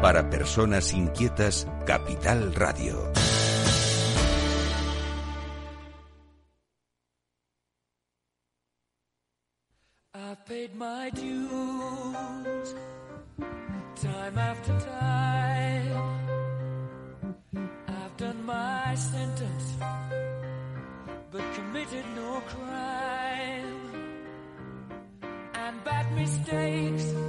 Para personas inquietas, Capital Radio. I've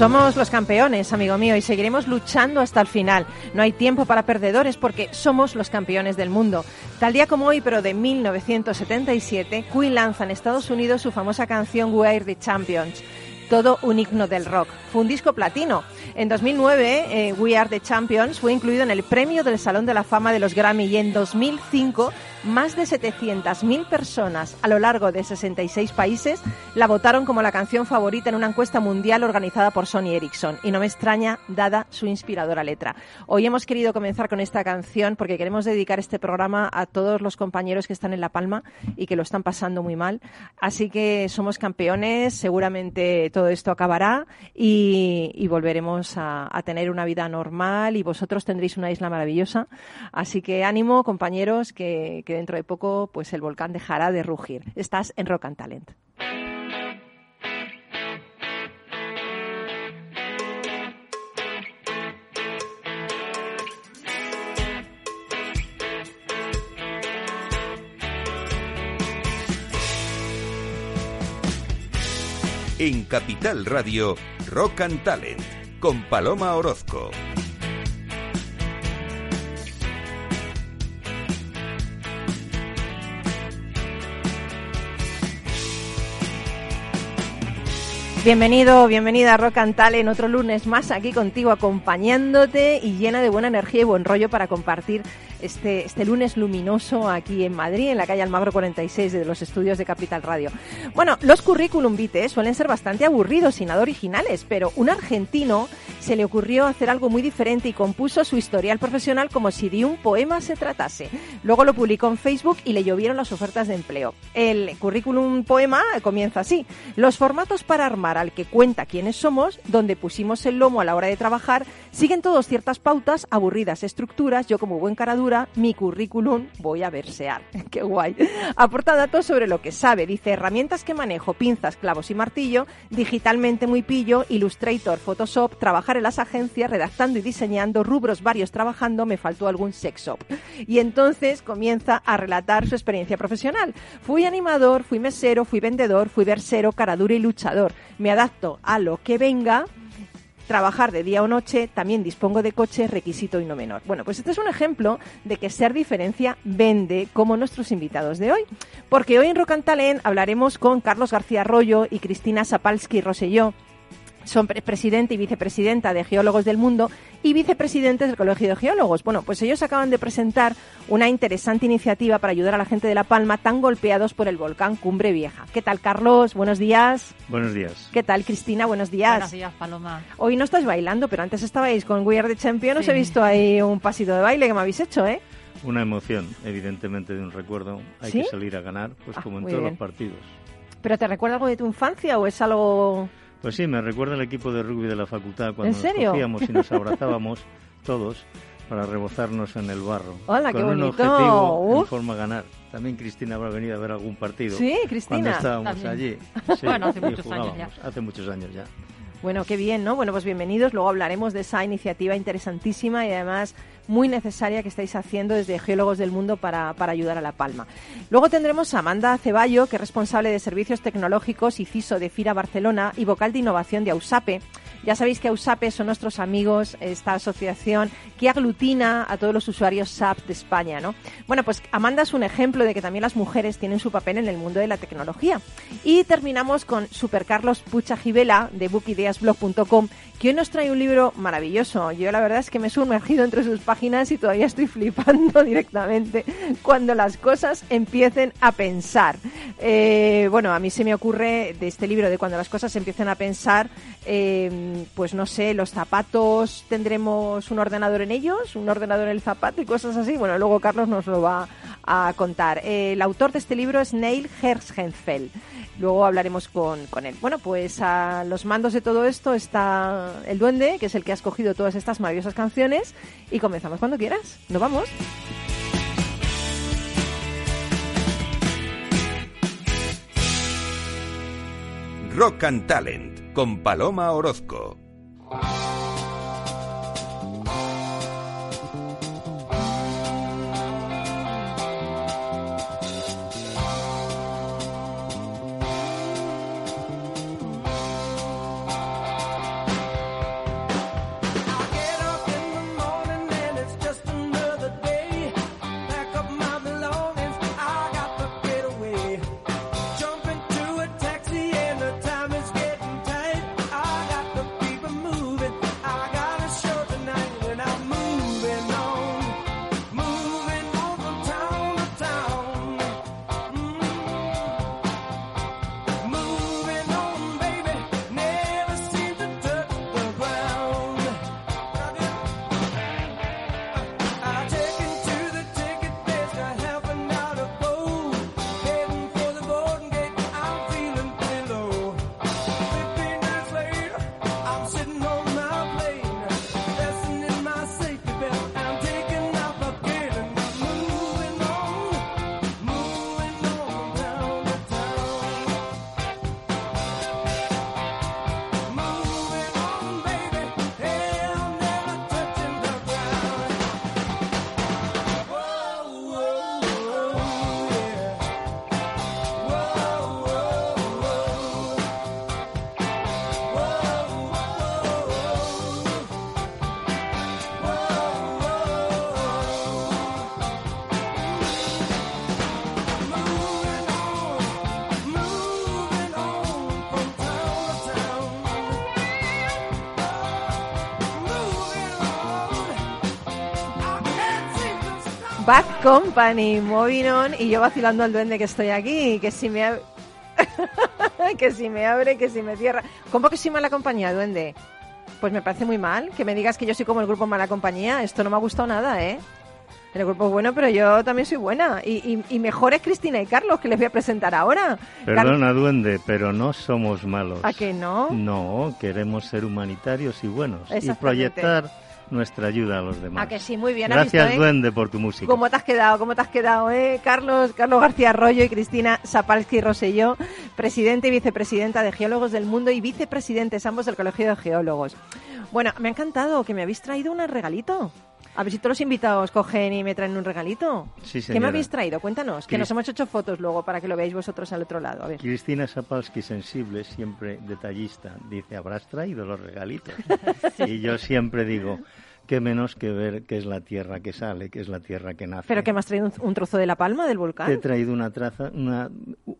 Somos los campeones, amigo mío, y seguiremos luchando hasta el final. No hay tiempo para perdedores porque somos los campeones del mundo. Tal día como hoy, pero de 1977, Queen lanza en Estados Unidos su famosa canción We Are the Champions. Todo un himno del rock. Fue un disco platino. En 2009, eh, We Are the Champions fue incluido en el premio del Salón de la Fama de los Grammy y en 2005 más de 700.000 personas a lo largo de 66 países la votaron como la canción favorita en una encuesta mundial organizada por Sony Ericsson. Y no me extraña, dada su inspiradora letra. Hoy hemos querido comenzar con esta canción porque queremos dedicar este programa a todos los compañeros que están en La Palma y que lo están pasando muy mal. Así que somos campeones, seguramente todo esto acabará y, volveremos a, tener una vida normal y vosotros tendréis una isla maravillosa. Así que ánimo, compañeros, que dentro de poco pues el volcán dejará de rugir. Estás en Rock and Talent. En Capital Radio, Rock and Talent, con Paloma Orozco. Bienvenido, bienvenida a Rock and Talent, otro lunes más aquí contigo acompañándote y llena de buena energía y buen rollo para compartir este, este lunes luminoso aquí en Madrid, en la calle Almagro 46 de los estudios de Capital Radio. Bueno, los currículum vitae suelen ser bastante aburridos y nada originales, pero un argentino se le ocurrió hacer algo muy diferente y compuso su historial profesional como si de un poema se tratase. Luego lo publicó en Facebook y le llovieron las ofertas de empleo. El currículum poema comienza así. Los formatos para armar al que cuenta quiénes somos, donde pusimos el lomo a la hora de trabajar, siguen todos ciertas pautas, aburridas estructuras. Yo como buen caradura, mi currículum voy a versear. Qué guay. Aporta datos sobre lo que sabe. Dice herramientas que manejo, pinzas, clavos y martillo, digitalmente muy pillo, Illustrator, Photoshop, trabajar en las agencias, redactando y diseñando, rubros varios trabajando, me faltó algún sex shop. Y entonces comienza a relatar su experiencia profesional. Fui animador, fui mesero, fui vendedor, fui versero, caradura y luchador. Me adapto a lo que venga, trabajar de día o noche, también dispongo de coche, requisito y no menor. Bueno, pues este es un ejemplo de que ser diferencia vende, como nuestros invitados de hoy. Porque hoy en Rock and Talent hablaremos con Carlos García Arroyo y Cristina Sapalski Rosselló. Son pre- presidente y vicepresidenta de Geólogos del Mundo y vicepresidentes del Colegio de Geólogos. Bueno, pues ellos acaban de presentar una interesante iniciativa para ayudar a la gente de La Palma tan golpeados por el volcán Cumbre Vieja. ¿Qué tal, Carlos? Buenos días. Buenos días. ¿Qué tal, Cristina? Buenos días. Buenos días, Paloma. Hoy no estáis bailando, pero antes estabais con We Are the Champion. Os he visto ahí un pasito de baile que me habéis hecho, ¿eh? Una emoción, evidentemente, de un recuerdo. Hay ¿Sí? que salir a ganar, pues Ah, como en todos bien. los partidos. ¿Pero te recuerda algo de tu infancia o es algo...? Pues sí, me recuerda el equipo de rugby de la facultad cuando nos cogíamos y nos abrazábamos todos para rebozarnos en el barro. Hola, qué con un bonito. objetivo en forma ganar. También Cristina habrá venido a ver algún partido. Sí, Cuando Cristina. estábamos También. allí. Sí, Bueno, hace muchos años jugábamos. Hace muchos años ya. Bueno, qué bien, ¿no? Bueno, pues bienvenidos. Luego hablaremos de esa iniciativa interesantísima y además muy necesaria que estáis haciendo desde Geólogos del Mundo para, para ayudar a La Palma. Luego tendremos a Amanda Ceballo, que es responsable de servicios tecnológicos y CISO de FIRA Barcelona y vocal de innovación de AUSAPE. Ya sabéis que AUSAPE son nuestros amigos, esta asociación que aglutina a todos los usuarios SAP de España, ¿no? Bueno, pues Amanda es un ejemplo de que también las mujeres tienen su papel en el mundo de la tecnología. Y terminamos con Super Carlos Pucha Gibela de bookideasblog.com, que hoy nos trae un libro maravilloso. Yo la verdad es que me he sumergido entre sus páginas y todavía estoy flipando directamente cuando las cosas empiecen a pensar. Eh, bueno, a mí se me ocurre de este libro de cuando las cosas empiecen a pensar, eh, pues no sé, los zapatos, tendremos un ordenador en ellos, un ordenador en el zapato y cosas así. Bueno, luego Carlos nos lo va a contar. Eh, el autor de este libro es Neil Herzhenfeld. Luego hablaremos con, con él. Bueno, pues a los mandos de todo esto está el duende, que es el que ha escogido todas estas maravillosas canciones. Y comenzamos cuando quieras. ¿Nos vamos? Rock and Talent con Paloma Orozco. Company, Moving On, y yo vacilando al duende que estoy aquí, que si me abre, que si me abre, que si me cierra. ¿Cómo que soy mala compañía, duende? Pues me parece muy mal que me digas que yo soy como el grupo mala compañía. Esto no me ha gustado nada, ¿eh? El grupo es bueno, pero yo también soy buena. Y, y, y mejor es Cristina y Carlos, que les voy a presentar ahora. Car- Perdona, duende, pero no somos malos. ¿A que no? No, queremos ser humanitarios y buenos y proyectar nuestra ayuda a los demás. ¿A que sí? Muy bien, ¿has Gracias, visto, eh? duende, por tu música. ¿Cómo te has quedado? ¿Cómo te has quedado, eh? Carlos, Carlos García Arroyo y Cristina Sapalski Rosselló, presidente y vicepresidenta de Geólogos del Mundo y vicepresidentes ambos del Colegio de Geólogos. Bueno, me ha encantado que me habéis traído un regalito. A ver si todos los invitados cogen y me traen un regalito. Sí, ¿Qué señora. me habéis traído? Cuéntanos, que nos hemos hecho fotos luego para que lo veáis vosotros al otro lado. A ver. Cristina Sapalski, sensible, siempre detallista, dice, ¿habrás traído los regalitos? Y yo siempre digo, qué menos que ver qué es la tierra que sale, qué es la tierra que nace. ¿Pero que me has traído un, un trozo de la palma del volcán? Te he traído una traza, una,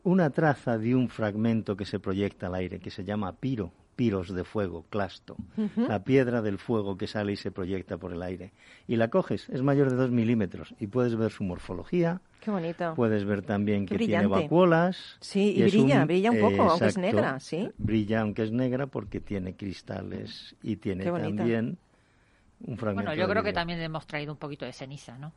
una traza de un fragmento que se proyecta al aire, que se llama piro, piros de fuego, clasto, la piedra del fuego que sale y se proyecta por el aire. Y la coges, es mayor de dos milímetros, y puedes ver su morfología, Qué bonito. puedes ver también Qué que tiene vacuolas. Sí, y es brilla, brilla un poco, aunque es negra, sí. Brilla, aunque es negra, porque tiene cristales y tiene también un fragmento Bueno, yo de creo que también hemos traído un poquito de ceniza, ¿no?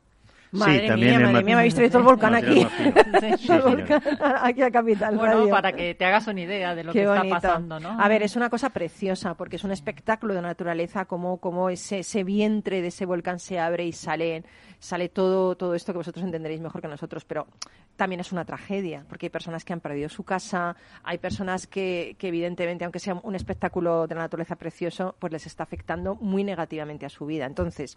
Madre Sí, también mía, madre ma- mía, me habéis traído todo el volcán aquí. Sí, el volcán aquí a Capital Bueno, Radio. para que te hagas una idea de lo Qué que bonito. está pasando, ¿no? A ver, es una cosa preciosa porque es un espectáculo de naturaleza, como, como ese, ese vientre de ese volcán se abre y salen, sale todo, todo esto que vosotros entenderéis mejor que nosotros, pero también es una tragedia, porque hay personas que han perdido su casa, hay personas que, que evidentemente, aunque sea un espectáculo de la naturaleza precioso, pues les está afectando muy negativamente a su vida. Entonces,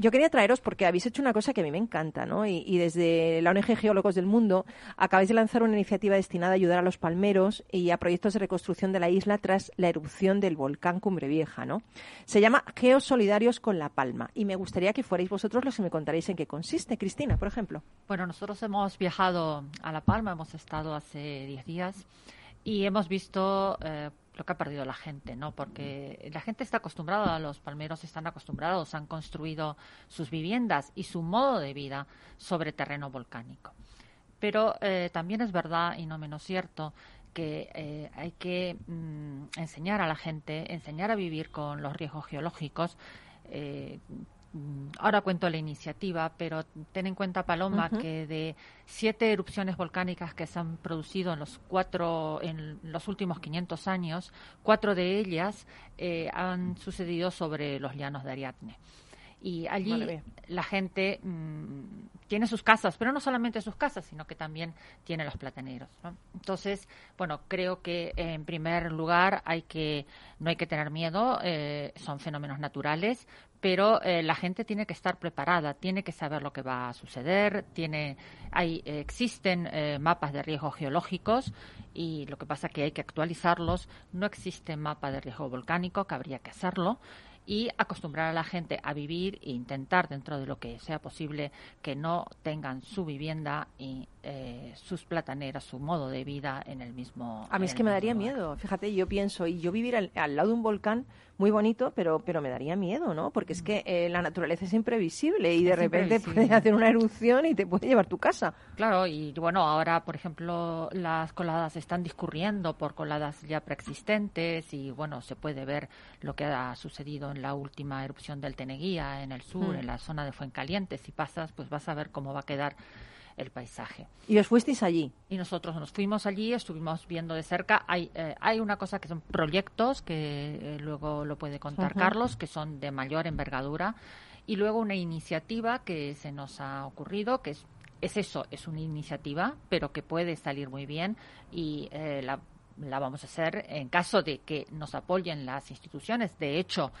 yo quería traeros porque habéis hecho una cosa que a mí me encanta, ¿no? Y, y desde la ONG Geólogos del Mundo acabáis de lanzar una iniciativa destinada a ayudar a los palmeros y a proyectos de reconstrucción de la isla tras la erupción del volcán Cumbre Vieja, ¿no? Se llama Geos Solidarios con La Palma y me gustaría que fuerais vosotros los que me contaréis en qué consiste. Cristina, por ejemplo. Bueno, nosotros hemos viajado a La Palma, hemos estado hace 10 días y hemos visto eh, lo que ha perdido la gente, ¿no? Porque la gente está acostumbrada, los palmeros están acostumbrados, han construido sus viviendas y su modo de vida sobre terreno volcánico. Pero eh, también es verdad, y no menos cierto, que eh, hay que mm, enseñar a la gente, enseñar a vivir con los riesgos geológicos. Ahora cuento la iniciativa, pero ten en cuenta, Paloma, que de siete erupciones volcánicas que se han producido en los cuatro, en los últimos 500 años, cuatro de ellas eh, han sucedido sobre los llanos de Ariadne. Y allí la gente mm, tiene sus casas, pero no solamente sus casas, sino que también tiene los plataneros. ¿no? Entonces, bueno, creo que eh, en primer lugar hay que no hay que tener miedo, eh, son fenómenos naturales, pero eh, la gente tiene que estar preparada, tiene que saber lo que va a suceder, tiene hay eh, existen eh, mapas de riesgo geológicos y lo que pasa es que hay que actualizarlos. No existe mapa de riesgo volcánico, que habría que hacerlo y acostumbrar a la gente a vivir e intentar dentro de lo que sea posible que no tengan su vivienda y eh, sus plataneras, su modo de vida en el mismo. A mí es que me daría lugar. miedo. Fíjate, yo pienso, y yo vivir al, al lado de un volcán muy bonito, pero, pero me daría miedo, ¿no? Porque es que eh, la naturaleza es imprevisible y de Es repente puede hacer una erupción y te puede llevar tu casa. Claro, y bueno, ahora, por ejemplo, las coladas están discurriendo por coladas ya preexistentes y bueno, se puede ver lo que ha sucedido en la última erupción del Teneguía en el sur, Mm. en la zona de Fuencaliente. Si pasas, pues vas a ver cómo va a quedar el paisaje. Y os fuisteis allí. Y nosotros nos fuimos allí, estuvimos viendo de cerca. Hay, eh, hay una cosa que son proyectos, que eh, luego lo puede contar Ujú. Carlos, que son de mayor envergadura. Y luego una iniciativa que se nos ha ocurrido, que es, es eso, es una iniciativa, pero que puede salir muy bien y eh, la, la vamos a hacer en caso de que nos apoyen las instituciones. De hecho,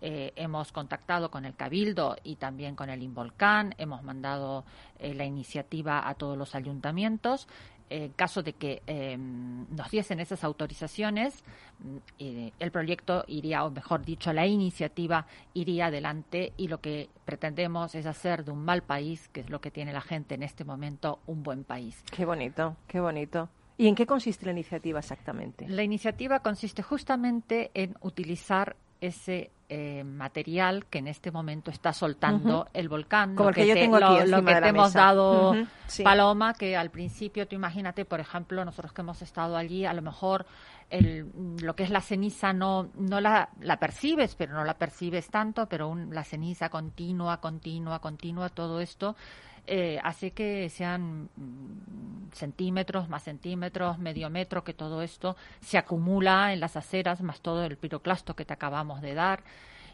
eh, hemos contactado con el Cabildo y también con el Involcán, hemos mandado eh, la iniciativa a todos los ayuntamientos. En caso de que eh, nos diesen esas autorizaciones, mm, eh, el proyecto iría, o mejor dicho, la iniciativa iría adelante y lo que pretendemos es hacer de un mal país, que es lo que tiene la gente en este momento, un buen país. Qué bonito, qué bonito. ¿Y en qué consiste la iniciativa exactamente? La iniciativa consiste justamente en utilizar ese eh, material que en este momento está soltando el volcán. Como lo que yo te- tengo lo- aquí lo encima que te hemos mesa. dado, sí. Paloma, que al principio, tú imagínate, por ejemplo, nosotros que hemos estado allí, a lo mejor el, lo que es la ceniza no, no la, la percibes, pero no la percibes tanto, pero un- la ceniza continua, continua, continua, todo esto eh, hace que sean mm, centímetros, más centímetros, medio metro, que todo esto se acumula en las aceras, más todo el piroclasto que te acabamos de dar.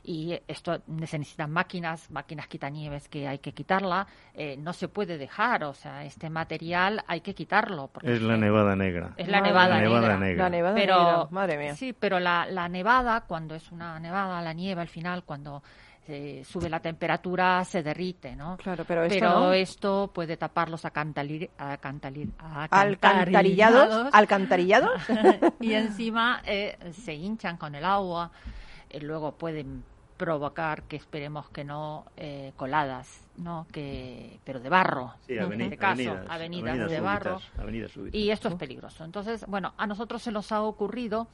Y esto se necesitan máquinas, máquinas quitanieves que hay que quitarla. eh, no se puede dejar, o sea, este material hay que quitarlo. porque Es la nevada negra. Es la Madre nevada, La nevada negra. negra. La nevada Pero, negra, madre mía. Sí, pero la, la nevada, cuando es una nevada, la nieve al final, cuando eh, sube la temperatura, se derrite, ¿no? Claro, pero esto Pero no. esto puede tapar los acantalir, acantalir, Alcantarillados, alcantarillados. y encima eh, se hinchan con el agua, eh, luego pueden provocar que esperemos que no eh, coladas, no que pero de barro, Sí, en aveni- este caso, avenidas, avenidas, avenidas de barro. avenidas. Y esto es peligroso. Entonces, bueno, a nosotros se nos ha ocurrido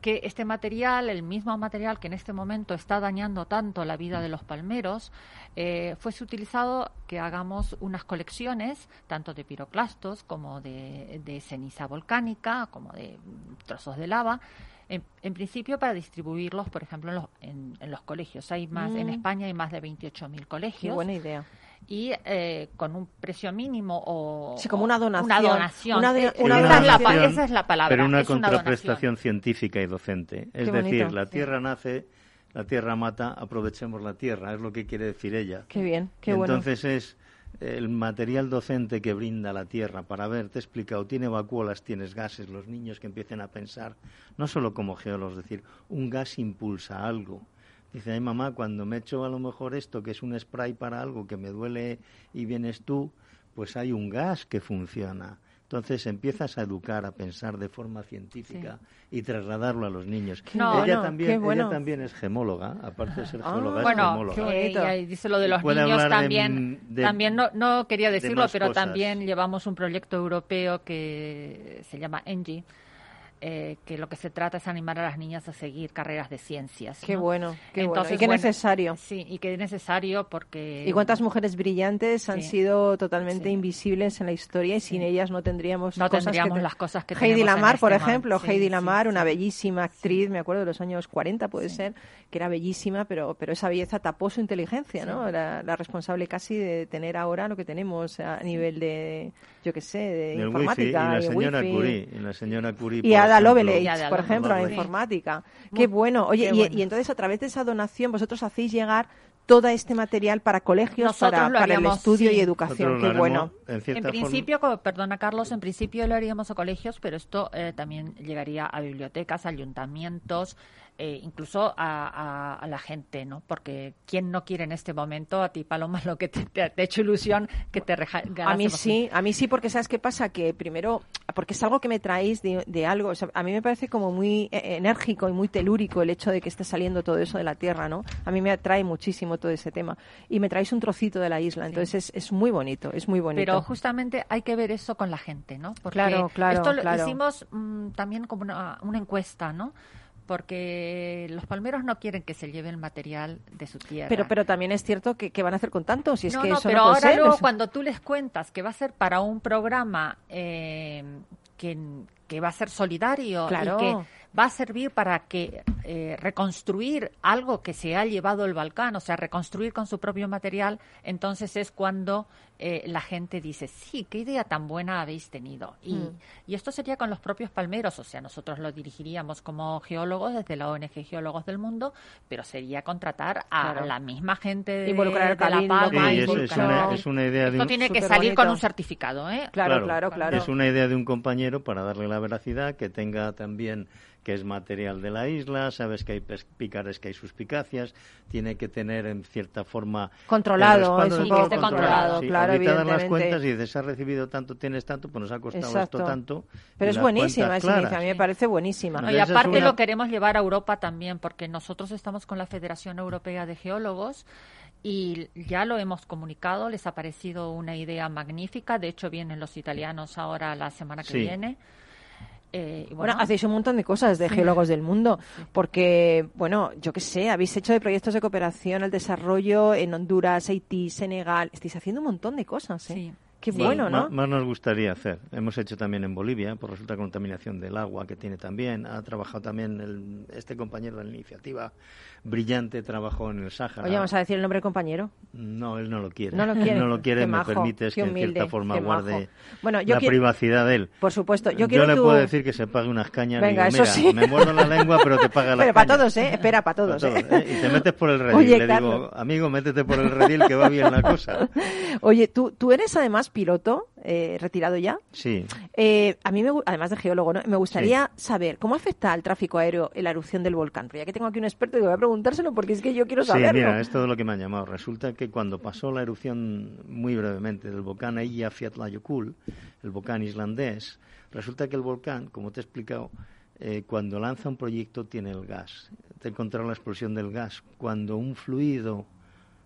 que este material, el mismo material que en este momento está dañando tanto la vida de los palmeros, eh, fuese utilizado que hagamos unas colecciones, tanto de piroclastos como de, de ceniza volcánica, como de mm, trozos de lava, en, en principio para distribuirlos, por ejemplo, en los, en, en los colegios. Hay más, en Mm. España hay más de 28.000 Qué colegios buena idea. Y eh, con un precio mínimo o Sí, como una donación. Una donación. Una de- Eh, una esa, es la, esa es la palabra. Pero una es una contraprestación científica y docente. Es Qué decir, bonito, la sí. Tierra nace, la tierra mata, aprovechemos la tierra, es lo que quiere decir ella. Qué bien, qué bueno. Entonces es el material docente que brinda la tierra para ver, te he explicado, tiene vacuolas, tienes gases, los niños que empiecen a pensar, no solo como geólogos, es decir, un gas impulsa algo. Dice, ay mamá, cuando me echo a lo mejor esto, que es un spray para algo que me duele y vienes tú, pues hay un gas que funciona. Entonces empiezas a educar, a pensar de forma científica y trasladarlo a los niños. No, ella, no, también, bueno. ella también es gemóloga, aparte de ser Ah, geóloga, es Bueno, gemóloga. qué bonito. ella dice lo de los niños de- también. de- también no, no quería de decirlo, pero cosas. también llevamos un proyecto europeo que se llama ENGIE, eh, que lo que se trata es animar a las niñas a seguir carreras de ciencias. Qué ¿no? bueno, qué bueno. Y qué bueno, necesario. Sí, y es necesario porque... ¿Y cuántas mujeres brillantes han Sí. sido totalmente Sí. invisibles en la historia y sin ellas no tendríamos No cosas tendríamos que las cosas que Heidi tenemos en Lamar, por este ejemplo, momento. Sí, Heidi sí, Lamar, una bellísima actriz, me acuerdo de los años 40 puede ser, que era bellísima, pero pero esa belleza tapó su inteligencia, ¿no? Era la responsable casi de tener ahora lo que tenemos a nivel de, yo qué sé, de Del wifi y informática la y señora wifi. Curie. Y la señora Curie, Y por Ada ejemplo, Lovelace, por ejemplo, la Lovelace. informática. Muy- Qué bueno. Oye, qué y, bueno. y entonces a través de esa donación vosotros hacéis llegar todo este material para colegios, Nosotros para, para el estudio sí. y educación. Qué bueno. En, En forma- principio, co- perdona Carlos, en principio lo haríamos a colegios, pero esto eh, también llegaría a bibliotecas, ayuntamientos, eh, incluso a, a- a la gente, ¿no? Porque ¿quién no quiere en este momento, a ti Paloma, lo que te, te, te ha hecho ilusión que te A mí sí, a mí sí, porque ¿sabes qué pasa? Que primero, porque es algo que me traéis de, de algo, o sea, a mí me parece como muy eh, enérgico y muy telúrico el hecho de que esté saliendo todo eso de la Tierra, ¿no? A mí me atrae muchísimo todo ese tema. Y me traéis un trocito de la isla, entonces es, es muy bonito, es muy bonito. Pero justamente hay que ver eso con la gente, ¿no? Porque Claro, claro, esto lo claro. hicimos mm, también como una, una encuesta, ¿no? Porque los palmeros no quieren que se lleve el material de su tierra. Pero, pero también es cierto que, que van a hacer con tanto, si es no, que no, eso pero no puede ahora ser. luego cuando tú les cuentas que va a ser para un programa eh, que, que va a ser solidario Claro. y que va a servir para que eh, reconstruir algo que se ha llevado el volcán, o sea, reconstruir con su propio material, entonces es cuando eh, la gente dice, sí, qué idea tan buena habéis tenido. Y, Mm. y esto sería con los propios palmeros, o sea, nosotros lo dirigiríamos como geólogos desde la ONG Geólogos del Mundo, pero sería contratar a Claro. la misma gente de, Involucrar de La Palma. Sí, es, Involucrar- es involucrar- una, es una idea de esto un, tiene que salir con un certificado, ¿eh? Claro, claro, claro. Es una idea de un compañero para darle la veracidad, que tenga también que es material de la isla, sabes que hay pes- picares que hay suspicacias, tiene que tener en cierta forma Controlado, el respaldo todo controlado, Sí, claro, ahorita dan las cuentas y dices, has recibido tanto, tienes tanto, pues nos ha costado Exacto. esto tanto. Pero es buenísima esa a mí me parece buenísima. No, y aparte una- lo queremos llevar a Europa también, porque nosotros estamos con la Federación Europea de Geólogos y ya lo hemos comunicado, les ha parecido una idea magnífica, de hecho vienen los italianos ahora la semana que Sí. viene. Eh, y Bueno, bueno, hacéis un montón de cosas de geólogos del mundo, porque, bueno, yo qué sé, habéis hecho de proyectos de cooperación al desarrollo en Honduras, Haití, Senegal, estáis haciendo un montón de cosas, ¿eh? Sí. Qué bueno, ¿no? Más nos gustaría hacer. Hemos hecho también en Bolivia, por resulta contaminación del agua que tiene también. Ha trabajado también el- este compañero de la iniciativa brillante, trabajó en el Sáhara. Oye, vamos a decir el nombre del compañero. No, él no lo quiere. No lo quiere. No lo quiere, Qué me majo, permites que en humilde, cierta forma guarde Bueno, yo la quiero- privacidad de él. Por supuesto, yo quiero le tu- puedo decir que se pague unas cañas. Venga, digo, eso mira, sí. me muerdo la lengua, pero te paga la Pero para todos, ¿eh? Espera, para todos, ¿eh? Y te metes por el redil. Oye, le Carlos. digo, amigo, métete por el redil que va bien la cosa. Oye, ¿tú, tú eres además piloto, eh, retirado ya. Sí. Eh, a mí, me además de geólogo, ¿no? me gustaría saber cómo afecta al tráfico aéreo la erupción del volcán. Pero ya que tengo aquí un experto, digo, voy a preguntárselo porque es que yo quiero Sí, saberlo. mira, es todo lo que me han llamado. Resulta que cuando pasó la erupción, muy brevemente, del volcán Eyjafjallajökull, el volcán islandés, resulta que el volcán, como te he explicado, eh, cuando lanza un proyecto tiene el gas. Te he encontrado la explosión del gas. Cuando un fluido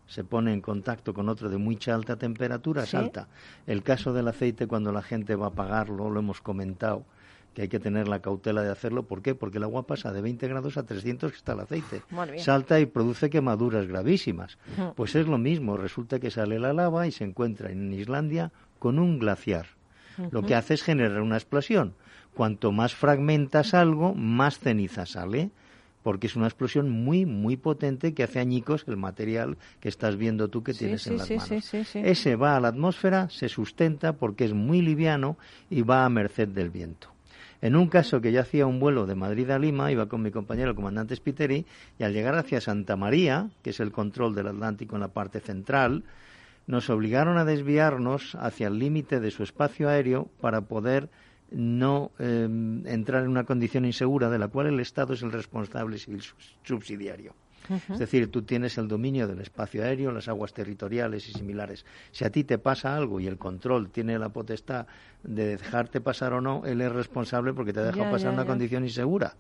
se pone en contacto con otro de mucha alta temperatura, Sí. salta. El caso del aceite, cuando la gente va a apagarlo, lo hemos comentado, que hay que tener la cautela de hacerlo. ¿Por qué? Porque el agua pasa de 20 grados a 300 que está el aceite. Salta y produce quemaduras gravísimas. Ujú. Pues es lo mismo. Resulta que sale la lava y se encuentra en Islandia con un glaciar. Lo que hace es generar una explosión. Cuanto más fragmentas algo, más ceniza sale porque es una explosión muy, muy potente que hace añicos el material que estás viendo tú que Sí, tienes sí, en las sí, manos. sí, sí, sí. Ese va a la atmósfera, se sustenta porque es muy liviano y va a merced del viento. En un caso que yo hacía un vuelo de Madrid a Lima, iba con mi compañero, el comandante Spiteri, y al llegar hacia Santa María, que es el control del Atlántico en la parte central, nos obligaron a desviarnos hacia el límite de su espacio aéreo para poder no eh, entrar en una condición insegura de la cual el Estado es el responsable civil subsidiario. Es decir, tú tienes el dominio del espacio aéreo, las aguas territoriales y similares. Si a ti te pasa algo y el control tiene la potestad de dejarte pasar o no, él es responsable porque te ha dejado Ya, pasar ya, una ya. condición insegura.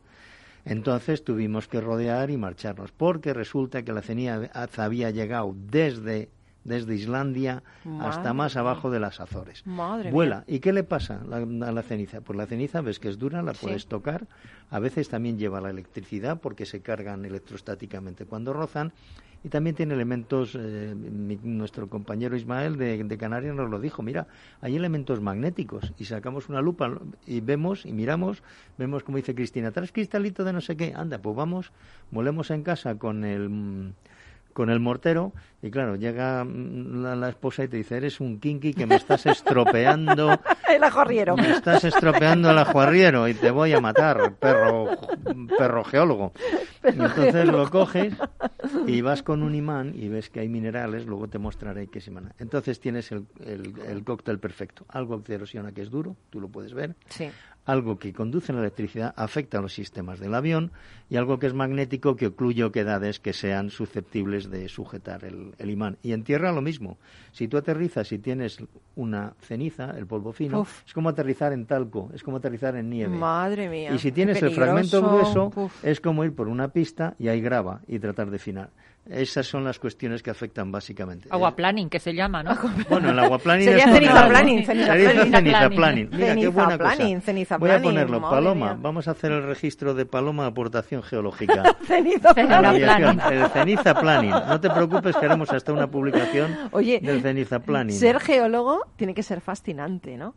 Entonces tuvimos que rodear y marcharnos, porque resulta que la ceniza había llegado desde, desde Islandia hasta más abajo de las Azores. Madre Vuela. ¿Y qué le pasa la- a la ceniza? Pues la ceniza ves que es dura, la Sí. puedes tocar. A veces también lleva la electricidad porque se cargan electrostáticamente cuando rozan. Y también tiene elementos, eh, mi- nuestro compañero Ismael de, de Canarias nos lo dijo, mira, hay elementos magnéticos y sacamos una lupa y vemos y miramos, vemos como dice Cristina, traes cristalito de no sé qué, anda, pues vamos, volemos en casa con el, con el mortero y claro, llega mm, la, la esposa y te dice, eres un kinky que me estás estropeando El ajorriero. me estás estropeando el ajuarriero y te voy a matar, perro, perro geólogo. Y entonces lo coges y vas con un imán y ves que hay minerales, luego te mostraré qué es imán. Entonces tienes el, el, el cóctel perfecto. Algo que erosiona que es duro, tú lo puedes ver. Sí. Algo que conduce la electricidad afecta a los sistemas del avión y algo que es magnético que ocluye oquedades que sean susceptibles de sujetar el, el imán. Y en tierra lo mismo. Si tú aterrizas y tienes una ceniza, el polvo fino, Uf. es como aterrizar en talco, es como aterrizar en nieve. Madre mía. Y si tienes el fragmento grueso, Uf. es como ir por una pista y hay grava y tratar de finar. Esas son las cuestiones que afectan básicamente. Agua planning, que se llama, ¿no? bueno, el aguaplaning Sería es ceniza planning, ceniza Sería planning. ceniza Planning. Mira, qué buena planning, cosa. ceniza Voy a ponerlo, madre Paloma. mía. Vamos a hacer el registro de Paloma aportación geológica. Ceniza planning. El ceniza planning. No te preocupes que haremos hasta una publicación Oye, del ceniza planning. Ser geólogo tiene que ser fascinante, ¿no?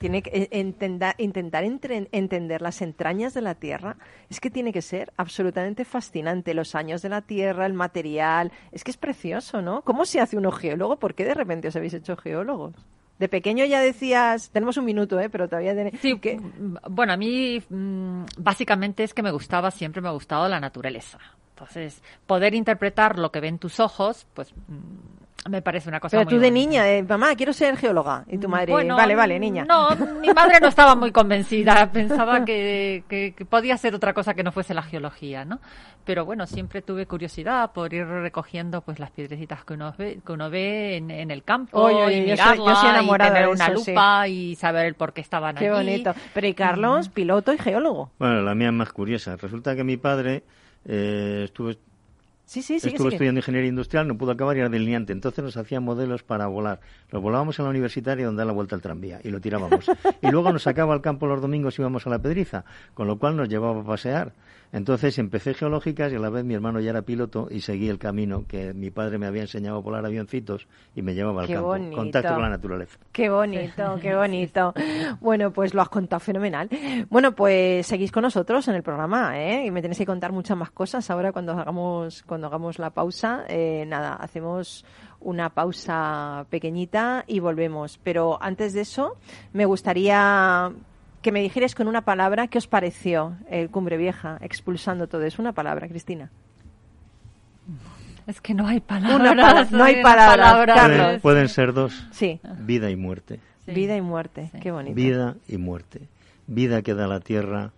Tiene que eh, entenda- intentar entre- entender las entrañas de la Tierra. Es que tiene que ser absolutamente fascinante. Los años de la Tierra, el material. Es que es precioso, ¿no? ¿Cómo se hace uno geólogo? ¿Por qué de repente os habéis hecho geólogos? De pequeño ya decías, tenemos un minuto, ¿eh? pero todavía tiene- Sí, que- mm, bueno, a mí mm, básicamente es que me gustaba, siempre me ha gustado la naturaleza. Entonces, poder interpretar lo que ven tus ojos, pues mm, me parece una cosa Pero muy tú de bonita. niña, de, mamá, quiero ser geóloga. Y tu madre, Bueno, vale, vale, niña. No, mi madre no estaba muy convencida. Pensaba que, que- que podía ser otra cosa que no fuese la geología, ¿no? Pero bueno, siempre tuve curiosidad por ir recogiendo pues las piedrecitas que uno ve, que uno ve en, en el campo Oye, oye, y yo mirarlas y tener de una eso, sí. lupa y saber el por qué estaban Qué allí. bonito. Pero y Carlos, piloto y geólogo. Bueno, la mía es más curiosa. Resulta que mi padre eh, estuvo Sí, sí, sí. Estuvo estudiando ingeniería industrial, no pudo acabar y era delineante. Entonces nos hacían modelos para volar. Los volábamos en la universitaria donde da la vuelta al tranvía y lo tirábamos. y luego nos sacaba al campo los domingos y íbamos a la pedriza, con lo cual nos llevaba a pasear. Entonces empecé geológicas y a la vez mi hermano ya era piloto y seguí el camino que mi padre me había enseñado a volar avioncitos y me llevaba al Qué campo. bonito. Contacto con la naturaleza. Qué bonito, qué bonito. Bueno, pues lo has contado fenomenal. Bueno, pues seguís con nosotros en el programa, ¿eh? Y me tenéis que contar muchas más cosas ahora cuando hagamos, cuando hagamos la pausa. Eh, nada, hacemos una pausa pequeñita y volvemos. Pero antes de eso, me gustaría que me dijerais con una palabra qué os pareció el Cumbre Vieja expulsando todo eso. Una palabra, Cristina. Es que no hay palabras. Una no hay palabras. Carlos. Pueden, pueden ser dos, Sí, vida y muerte. Sí. vida y muerte. Sí. Qué bonito. Vida y muerte. Vida que da la tierra,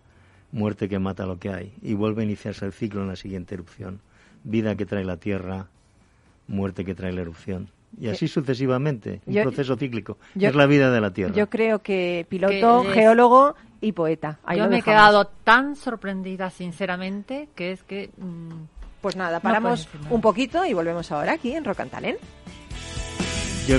muerte que mata lo que hay. Y vuelve a iniciarse el ciclo en la siguiente erupción. Vida que trae la tierra, muerte que trae la erupción. Y así sucesivamente, un Yo- proceso cíclico. yo- es la vida de la tierra. Yo creo que piloto, Que es- geólogo y poeta. Ahí Yo me he quedado tan sorprendida, sinceramente, que es que mm, Pues nada, paramos un poquito y volvemos ahora aquí en Rock and Talent. Yo-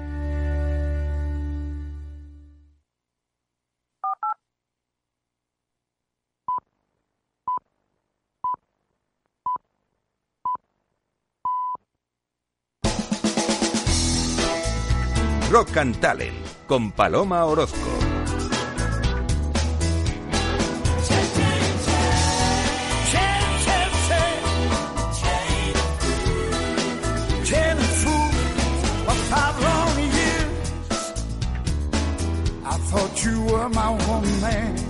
Rock and Talent con Paloma Orozco. Thought you were my woman,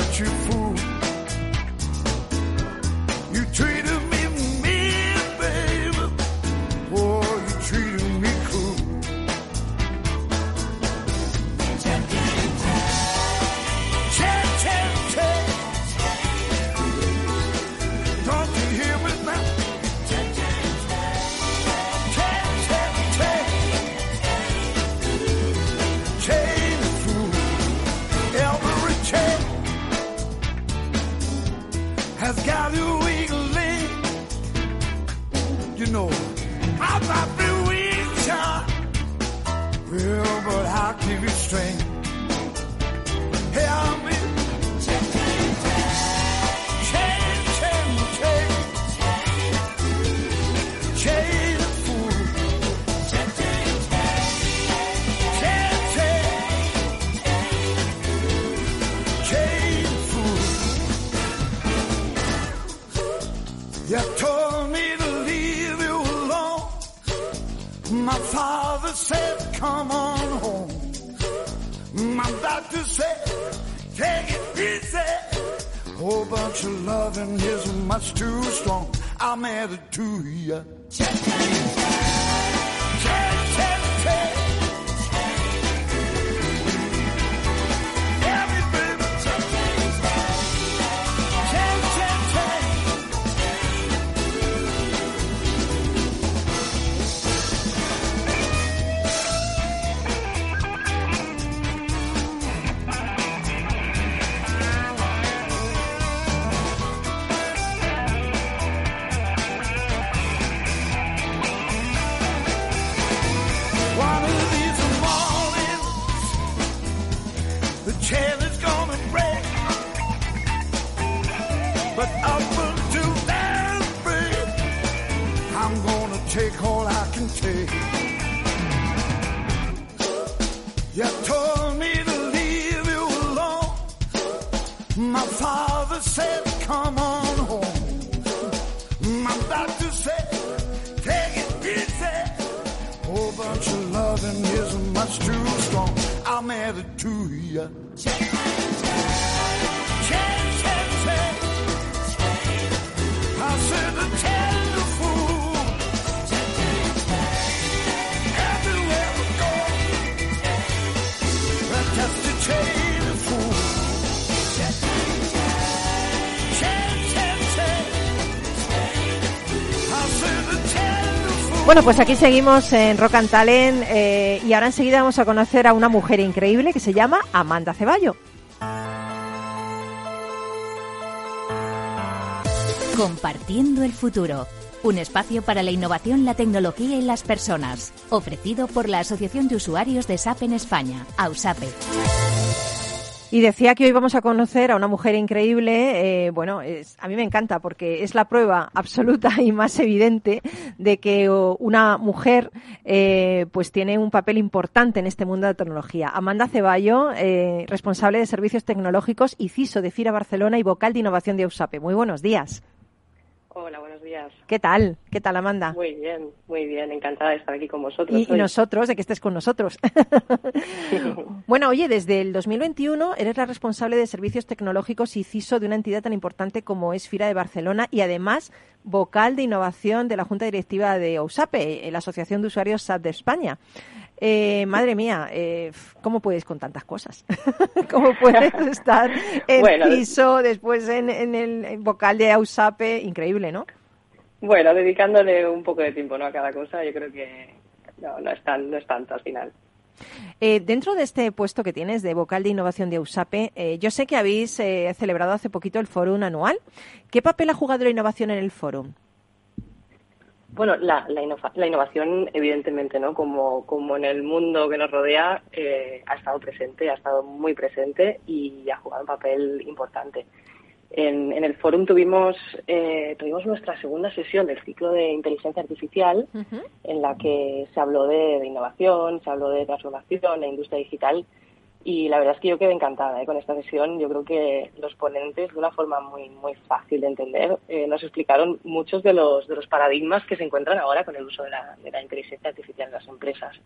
nothing but your fool. You Bueno, pues aquí seguimos en Rock and Talent eh, y ahora enseguida vamos a conocer a una mujer increíble que se llama Amanda Ceballo. Compartiendo el futuro. Un espacio para la innovación, la tecnología y las personas. Ofrecido por la Asociación de Usuarios de SAP en España, AUSAPE. Y decía que hoy vamos a conocer a una mujer increíble. eh, bueno, es- a mí me encanta porque es la prueba absoluta y más evidente de que una mujer eh, pues tiene un papel importante en este mundo de la tecnología. Amanda Ceballo, eh, responsable de servicios tecnológicos y CISO de FIRA Barcelona y vocal de innovación de USAPE. Muy buenos días. Hola, buenos días. ¿Qué tal? ¿Qué tal, Amanda? Muy bien, muy bien. Encantada de estar aquí con vosotros. Y, hoy. nosotros, de que estés con nosotros. bueno, oye, desde el 2021 eres la responsable de servicios tecnológicos y CISO de una entidad tan importante como es FIRA de Barcelona y además vocal de innovación de la Junta Directiva de OUSAPE, la Asociación de Usuarios SAP de España. Eh, madre mía, eh, ¿cómo puedes con tantas cosas? ¿Cómo puedes estar en Bueno, CISO, después en, en el vocal de AUSAPE? Increíble, ¿no? Bueno, dedicándole un poco de tiempo ¿no? a cada cosa, yo creo que no, no, es, tan, no es tanto al final. Eh, dentro de este puesto que tienes de vocal de innovación de USAPE, eh, yo sé que habéis eh, celebrado hace poquito el fórum anual. ¿Qué papel ha jugado la innovación en el fórum? Bueno, la, la, innova- la innovación, evidentemente, ¿no? Como, como en el mundo que nos rodea, eh, ha estado presente, ha estado muy presente y ha jugado un papel importante. En, en el fórum tuvimos, eh, tuvimos nuestra segunda sesión del ciclo de inteligencia artificial, en la que se habló de, de innovación, se habló de transformación, de industria digital. Y la verdad es que yo quedé encantada ¿eh? con esta sesión. Yo creo que los ponentes, de una forma muy muy fácil de entender, eh, nos explicaron muchos de los, de los paradigmas que se encuentran ahora con el uso de la, de la inteligencia artificial en las empresas.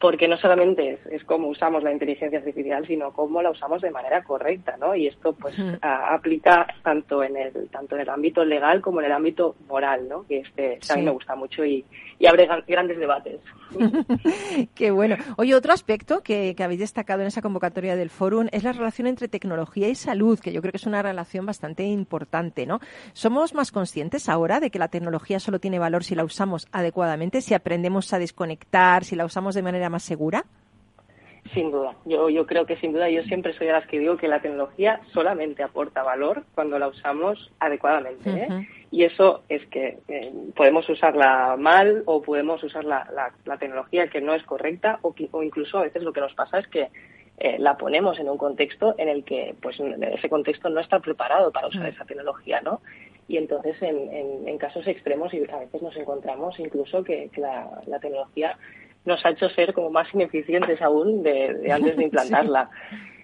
Porque no solamente es, es cómo usamos la inteligencia artificial, sino cómo la usamos de manera correcta, ¿no? Y esto pues a- aplica tanto en el tanto en el ámbito legal como en el ámbito moral, ¿no? Que este a mí Sí. me gusta mucho y, y abre gran- grandes debates. Qué bueno. Oye, otro aspecto que, que habéis destacado en esa convocatoria del fórum es la relación entre tecnología y salud, que yo creo que es una relación bastante importante, ¿no? ¿Somos más conscientes ahora de que la tecnología solo tiene valor si la usamos adecuadamente, si aprendemos a desconectar, si la usamos de manera más segura? Sin duda, yo, yo creo que sin duda, yo siempre soy de las que digo que la tecnología solamente aporta valor cuando la usamos adecuadamente. ¿eh? Y eso es que eh, podemos usarla mal o podemos usar la, la- la tecnología que no es correcta o, que- o incluso a veces lo que nos pasa es que eh, la ponemos en un contexto en el que pues ese contexto no está preparado para usar esa tecnología, ¿no? Y entonces en, en- en casos extremos y a veces nos encontramos incluso que, que la, la tecnología nos ha hecho ser como más ineficientes aún de, de antes de implantarla.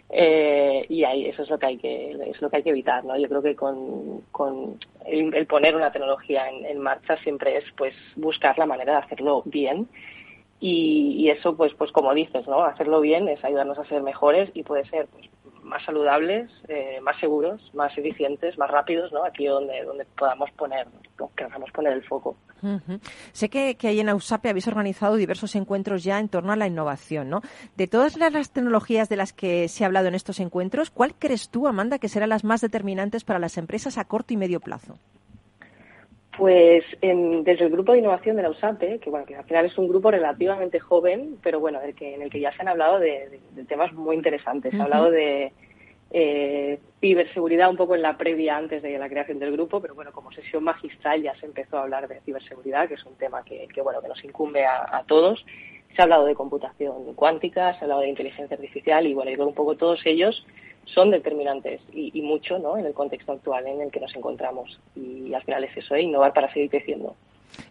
Eh, y ahí eso es lo que hay que es lo que hay que evitar no yo creo que con, con el, el poner una tecnología en, en marcha siempre es pues buscar la manera de hacerlo bien y, y eso pues pues como dices no hacerlo bien es ayudarnos a ser mejores y puede ser pues, más saludables eh, más seguros más eficientes más rápidos no aquí donde donde podamos poner queramos poner el foco. Sé que, que ahí en AUSAPE habéis organizado diversos encuentros ya en torno a la innovación, ¿no? De todas las tecnologías de las que se ha hablado en estos encuentros, ¿cuál crees tú, Amanda, que serán las más determinantes para las empresas a corto y medio plazo? Pues en- desde el grupo de innovación de la USAPE, que bueno, que al final es un grupo relativamente joven, pero bueno, del que, en el que ya se han hablado de, de- de temas muy interesantes. Se ha hablado de eh, ciberseguridad un poco en la previa antes de la creación del grupo, pero bueno, como sesión magistral ya se empezó a hablar de ciberseguridad, que es un tema que, que, bueno, que nos incumbe a, a todos. Se ha hablado de computación cuántica, se ha hablado de inteligencia artificial y bueno, que un poco todos ellos son determinantes y, y mucho ¿no? en el contexto actual en el que nos encontramos. Y al final es eso, ¿eh? innovar para seguir creciendo.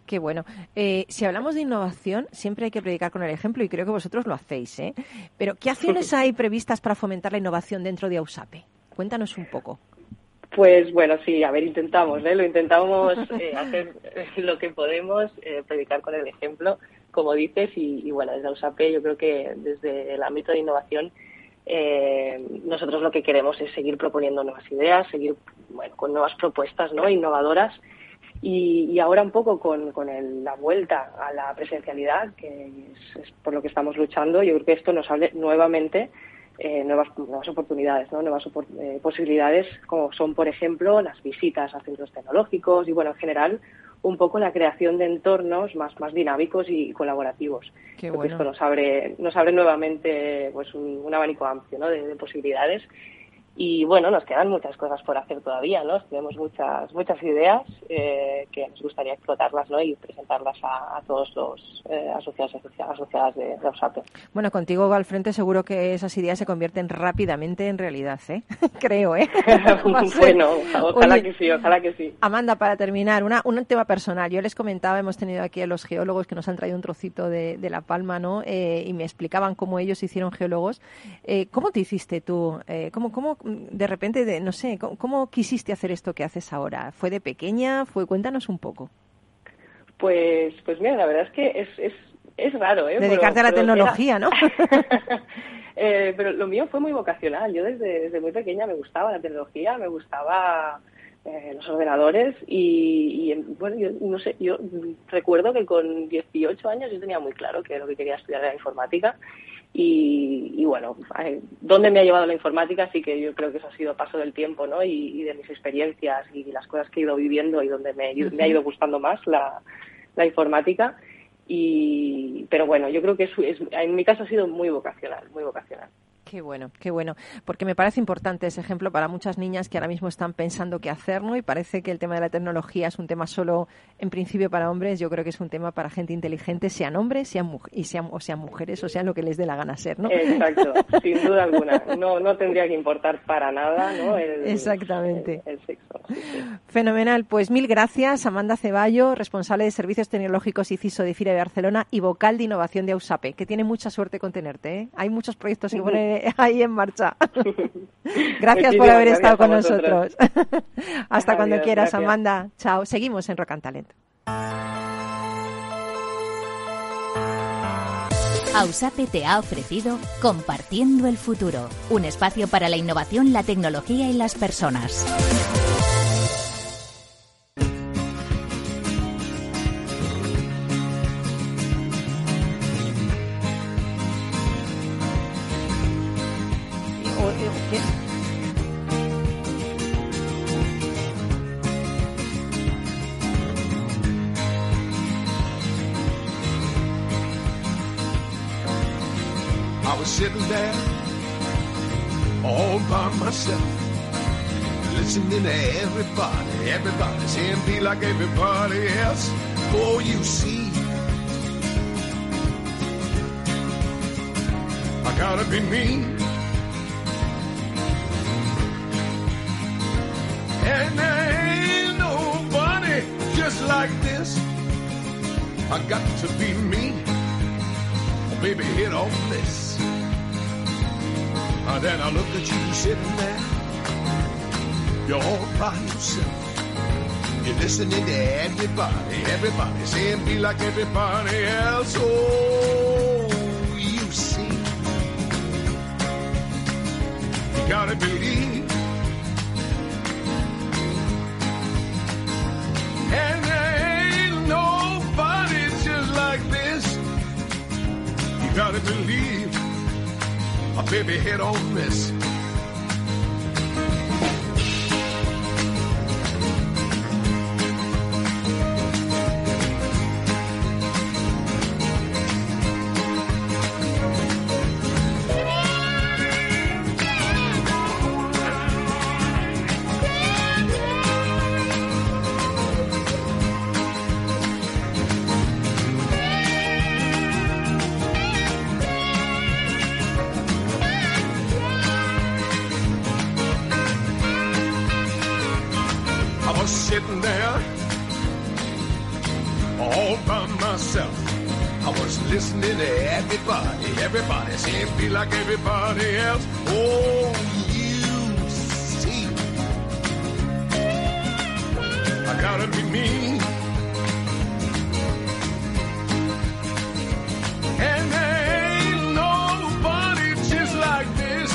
Qué bueno. Eh, si hablamos de innovación, siempre hay que predicar con el ejemplo y creo que vosotros lo hacéis, ¿eh? Pero, ¿qué acciones hay previstas para fomentar la innovación dentro de AUSAPE? Cuéntanos un poco. Pues bueno, sí, a ver, intentamos, ¿eh? lo intentamos eh, hacer lo que podemos, eh, predicar con el ejemplo, como dices, y, y bueno, desde USAPE yo creo que desde el ámbito de innovación eh, nosotros lo que queremos es seguir proponiendo nuevas ideas, seguir bueno, con nuevas propuestas ¿no? innovadoras y, y ahora un poco con, el- la vuelta a la presencialidad, que es, por lo que estamos luchando, yo creo que esto nos abre nuevamente eh, nuevas, nuevas oportunidades, ¿no? nuevas eh, posibilidades, como son, por ejemplo, las visitas a centros tecnológicos y, bueno, en general, un poco la creación de entornos más, más dinámicos y colaborativos. Qué bueno. esto nos abre, nos abre nuevamente pues, un, un abanico amplio ¿no? de, de posibilidades. Y bueno, nos quedan muchas cosas por hacer todavía, ¿no? Tenemos muchas muchas ideas eh, que nos gustaría explotarlas, ¿no? Y presentarlas a, a todos los eh, asociados y asociadas de, de. Bueno, contigo al frente seguro que esas ideas se convierten rápidamente en realidad, ¿eh? Creo, ¿eh? Bueno, ojalá Oye, que sí, ojalá que sí. Amanda, para terminar, una, un tema personal. Yo les comentaba, hemos tenido aquí a los geólogos que nos han traído un trocito de, de La Palma, ¿no? Eh, y me explicaban cómo ellos hicieron geólogos. Eh, ¿Cómo te hiciste tú? Eh, ¿cómo, cómo, de repente, de, no sé, ¿cómo, cómo quisiste hacer esto que haces ahora? ¿Fue de pequeña? ¿Fue? Cuéntanos un poco. Pues, pues mira, la verdad es que es, es, es raro, ¿eh? Dedicarte Pero- a la era- tecnología, ¿no? Eh, pero lo mío fue muy vocacional. Yo desde, desde muy pequeña me gustaba la tecnología, me gustaba eh, los ordenadores y, y, bueno, yo no sé, yo recuerdo que con 18 años yo tenía muy claro que lo que quería estudiar era informática y, y bueno, ¿dónde me ha llevado la informática? Así que yo creo que eso ha sido paso del tiempo, ¿no? Y, y de mis experiencias y las cosas que he ido viviendo y donde me, me ha ido gustando más la, la informática. Y, pero bueno, yo creo que es, es- en mi caso ha sido muy vocacional, muy vocacional. Qué bueno, qué bueno, porque me parece importante ese ejemplo para muchas niñas que ahora mismo están pensando qué hacer, ¿no? Y parece que el tema de la tecnología es un tema solo, en principio, para hombres. Yo creo que es un tema para gente inteligente, sean hombres sean y sean, o sean mujeres, o sean lo que les dé la gana ser, ¿no? Exacto, sin duda alguna. No, no tendría que importar para nada, ¿no? El, Exactamente. El, el sexo. sí, sí. Fenomenal, pues mil gracias, Amanda Ceballo, responsable de Servicios Tecnológicos y CISO de FIRE de Barcelona y vocal de innovación de AUSAPE, que tiene mucha suerte con tenerte, ¿eh? Hay muchos proyectos que pone ahí en marcha. gracias por haber gracias estado con nosotros. Hasta cuando quieras, gracias. Amanda. Chao. Seguimos en Rock and Talent. Ausape te ha ofrecido Compartiendo el Futuro, un espacio para la innovación, la tecnología y las personas. I was sitting there all by myself, listening to everybody, everybody saying be like everybody else. Oh, you see, I gotta be me. And there ain't nobody just like this. I got to be me. Oh, baby, hit on this. And then I look at you sitting there. You're all by yourself. You're listening to everybody, everybody saying be like everybody else. Oh, you see. You gotta believe. And there ain't nobody just like this. You gotta believe. Baby hit on this. Listening to everybody, everybody saying be like everybody else. Oh, you see, I gotta be me. And there ain't nobody just like this.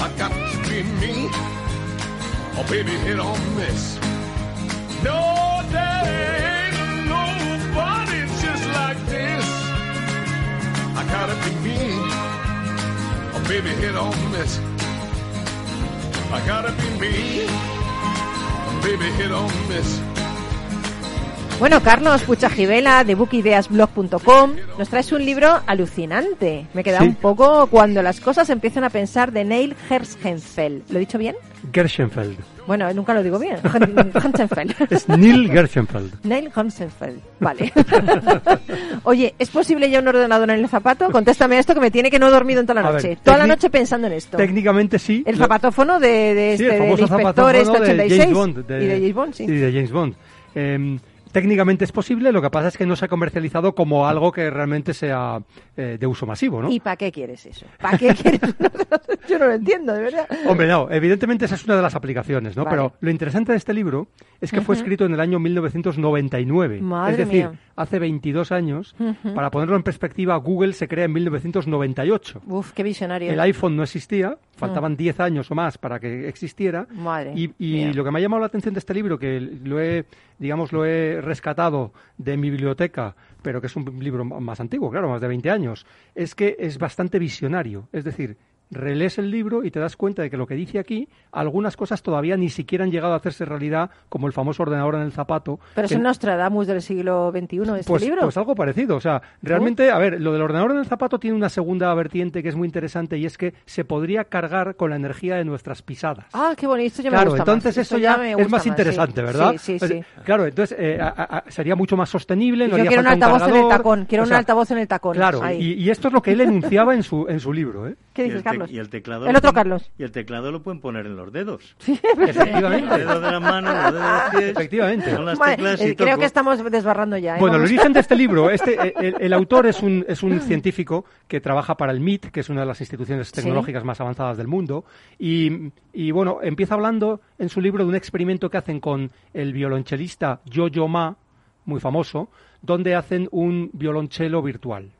I got to be me. Oh, baby, hit on this. No, there baby, hit on this. I gotta be me. Baby, hit on this. Bueno, Carlos Puchajivela de bookideasblog.com nos traes un libro alucinante. Me queda Sí. un poco cuando las cosas empiezan a pensar de Neil Herschenfeld. ¿Lo he dicho bien? Gershenfeld. Bueno, nunca lo digo bien. Herschenfeld. Es Neil Gershenfeld. Neil Herschenfeld. Vale. Oye, ¿es posible ya un ordenador en el zapato? Contéstame esto que me tiene que no he dormido en toda la A ver, noche. toda la noche pensando en esto. Técnicamente sí. El zapatófono de, de Sí, este, el del inspector este zapatófono de 86 James Bond. de- y de James Bond, sí. y de James Bond. Em, técnicamente es posible, lo que pasa es que no se ha comercializado como algo que realmente sea eh, de uso masivo, ¿no? ¿Y para qué quieres eso? ¿Para qué quieres? Yo no lo entiendo, de verdad. Hombre, no, evidentemente esa es una de las aplicaciones, ¿no? Vale. Pero lo interesante de este libro es que fue escrito en el año 1999. Madre es decir, mía. hace 22 años. Para ponerlo en perspectiva, Google se crea en 1998. Uf, qué visionario. El iPhone no existía, faltaban 10 años o más para que existiera. Mm. Madre Y, y lo que me ha llamado la atención de este libro, que lo he, digamos, lo he rescatado de mi biblioteca, pero que es un libro más antiguo, claro, más de 20 años, es que es bastante visionario. Es decir, relees el libro y te das cuenta de que lo que dice aquí, algunas cosas todavía ni siquiera han llegado a hacerse realidad, como el famoso ordenador en el zapato. Pero es el Nostradamus del siglo XXI, este pues, libro. pues algo parecido. O sea, realmente, a ver, lo del ordenador en el zapato tiene una segunda vertiente que es muy interesante y es que se podría cargar con la energía de nuestras pisadas. Ah, qué bonito, esto ya me Claro, gusta entonces más. eso Esto ya me es más sí. interesante, ¿verdad? Sí, sí, Pues, sí. Claro, entonces eh, a- a- a- sería mucho más sostenible. no Yo haría quiero un altavoz en el tacón, quiero o un altavoz en el tacón. Claro, y, y esto es lo que él enunciaba en su, en su libro. ¿eh? ¿Qué dices, Carlos? Y el teclado. El lo otro Carlos. Y el teclado lo pueden poner en los dedos. Efectivamente. Los dedos de las manos, los dedos de los pies. Efectivamente. Son las Madre, teclas eh, y creo toco. que estamos desbarrando ya. ¿eh? Bueno, el origen de este libro, este, el, el autor es un, es un científico que trabaja para el MIT, que es una de las instituciones tecnológicas más avanzadas del mundo, y, y, bueno, empieza hablando en su libro de un experimento que hacen con el violonchelista Yo-Yo Ma, muy famoso, donde hacen un violonchelo virtual.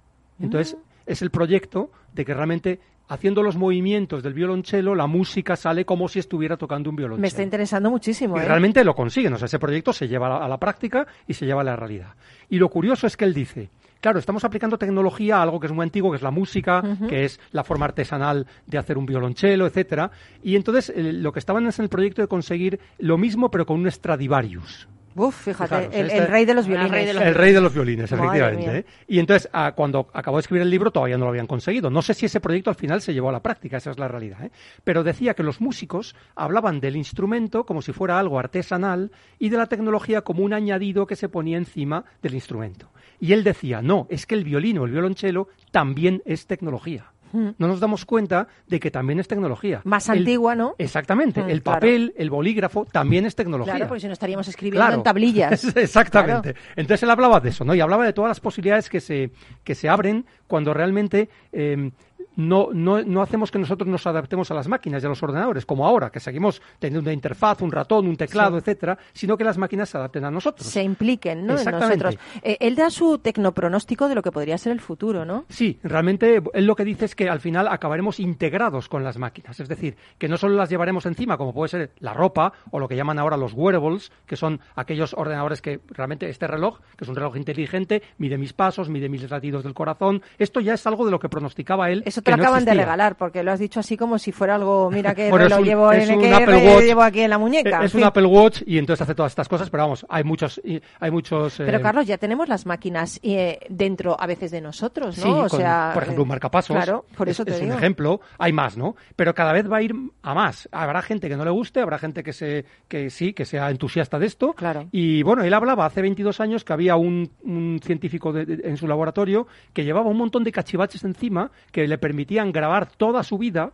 Entonces, es el proyecto de que realmente haciendo los movimientos del violonchelo, la música sale como si estuviera tocando un violonchelo. Me está interesando muchísimo. Y ¿eh? realmente lo consiguen, o sea, ese proyecto se lleva a la, a la práctica y se lleva a la realidad. Y lo curioso es que él dice, claro, estamos aplicando tecnología a algo que es muy antiguo, que es la música, que es la forma artesanal de hacer un violonchelo, etcétera, y entonces eh, lo que estaban es en el proyecto de conseguir lo mismo pero con un Stradivarius. Uf, fíjate, Fijaros, el, este- el rey de los El rey violines. de los El rey de los violines, Madre efectivamente. ¿eh? Y entonces, ah, cuando acabó de escribir el libro, todavía no lo habían conseguido. No sé si ese proyecto al final se llevó a la práctica, esa es la realidad. ¿eh? Pero decía que los músicos hablaban del instrumento como si fuera algo artesanal y de la tecnología como un añadido que se ponía encima del instrumento. Y él decía, no, es que el violín o el violonchelo también es tecnología. No nos damos cuenta de que también es tecnología. Más El- antigua, ¿no? Exactamente. Mm, el claro. papel, el bolígrafo, también es tecnología. Claro, porque si no estaríamos escribiendo Claro. en tablillas. Exactamente. Entonces él hablaba de eso, ¿no? Y hablaba de todas las posibilidades que se, que se abren cuando realmente eh, no, no, no hacemos que nosotros nos adaptemos a las máquinas y a los ordenadores, como ahora, que seguimos teniendo una interfaz, un ratón, un teclado, Sí. etcétera, sino que las máquinas se adapten a nosotros. Se impliquen, ¿no? En nosotros. Eh, él da su tecnopronóstico de lo que podría ser el futuro, ¿no? Sí, realmente él lo que dice es que al final acabaremos integrados con las máquinas, es decir, que no solo las llevaremos encima, como puede ser la ropa o lo que llaman ahora los wearables, que son aquellos ordenadores que realmente este reloj, que es un reloj inteligente, mide mis pasos, mide mis latidos del corazón, esto ya es algo de lo que pronosticaba él. Eso te que lo no acaban de existía. regalar, porque lo has dicho así como si fuera algo, mira qué Bueno, es reloj un- llevo, es en Apple reloj Watch. llevo aquí en la muñeca. Es un. Apple Watch y entonces hace todas estas cosas, pero vamos, hay muchos, hay muchos. eh, Pero Carlos, ya tenemos las máquinas eh, dentro a veces de nosotros, ¿no? Sí, o con, sea, por ejemplo, un eh, marcapasos. Claro, por es- eso te es digo. un ejemplo. Hay más, ¿no? Pero cada vez va a ir a más. Habrá gente que no le guste, habrá gente que se que sí, que sea entusiasta de esto. Claro. Y bueno, él hablaba hace 22 años que había un, un científico de- de- en su laboratorio que llevaba un montón de cachivaches encima que le permitían grabar toda su vida